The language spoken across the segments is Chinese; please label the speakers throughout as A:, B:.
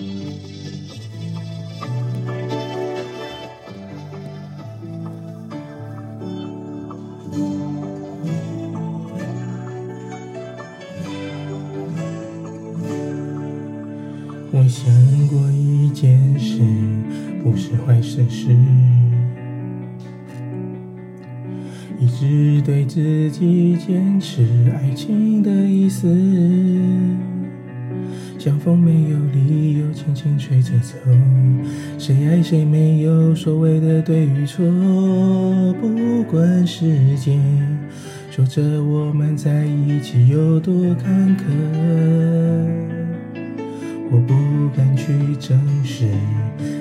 A: 我想过一件事，不是坏事事，一直对自己坚持爱情的意思，像风没有理由轻轻吹着走，谁爱谁没有所谓的对与错，不管时间说着我们在一起有多坎坷。我不敢去证实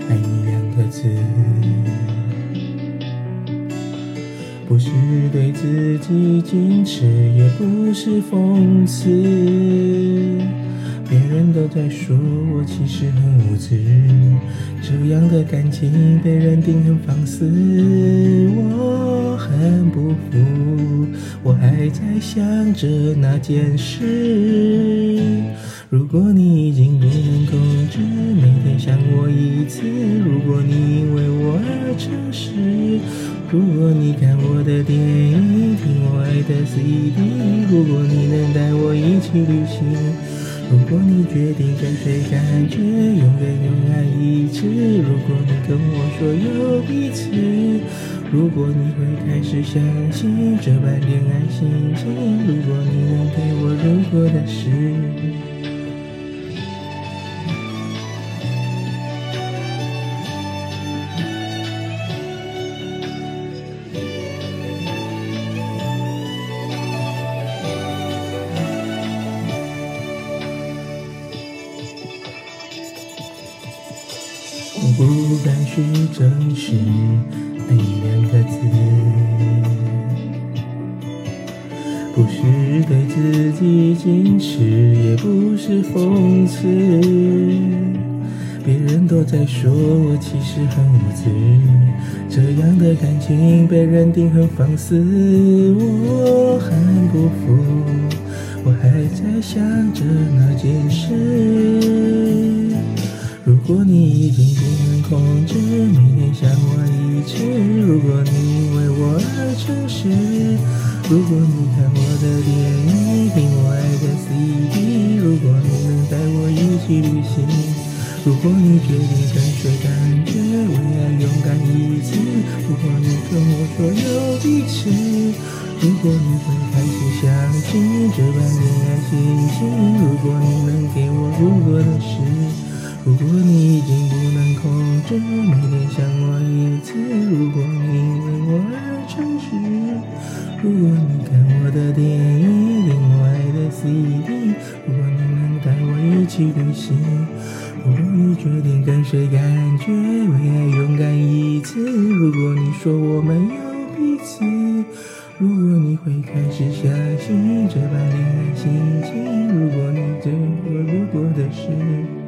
A: 爱你两个字，不是对自己矜持，也不是讽刺。别人都在说我其实很无知，这样的感情被认定很放肆，我很不服，我还在想着那件事。如果你已经不能控制，每天想我一次；如果你因为我而诚实；如果你看我的电影，听我爱的 CD；如果你能带我一起旅行；如果你决定跟随感觉，永远用爱一次；如果你跟我说有彼此；如果你会开始相信这般恋爱心情；如果你能给我如果的事。不敢去证实爱你两个字，不是对自己矜持，也不是讽刺。别人都在说我其实很无知，这样的感情被认定很放肆，我很不服，我还在想着那件事。如果你已经不能控制，每天想我一次；如果你因为我而诚实；如果你看我的电影，听我爱的 CD；如果你能带我一起旅行；如果你决定跟随感觉，为爱勇敢一次；如果你跟我说有彼此；如果你会开始相信这般恋爱心情；如果你能给我如果的事。如果你已经不能控制，每天想我一次；如果你为我而诚实；如果你看我的电影，听我爱的 CD；如果你能带我一起旅行；如果你决定跟随感觉，为爱勇敢一次；如果你说我们有彼此；如果你会开始相信这般恋爱心情；如果你对我如果的事。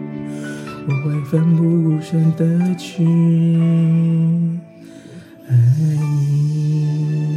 A: 我会奋不顾身的去爱你。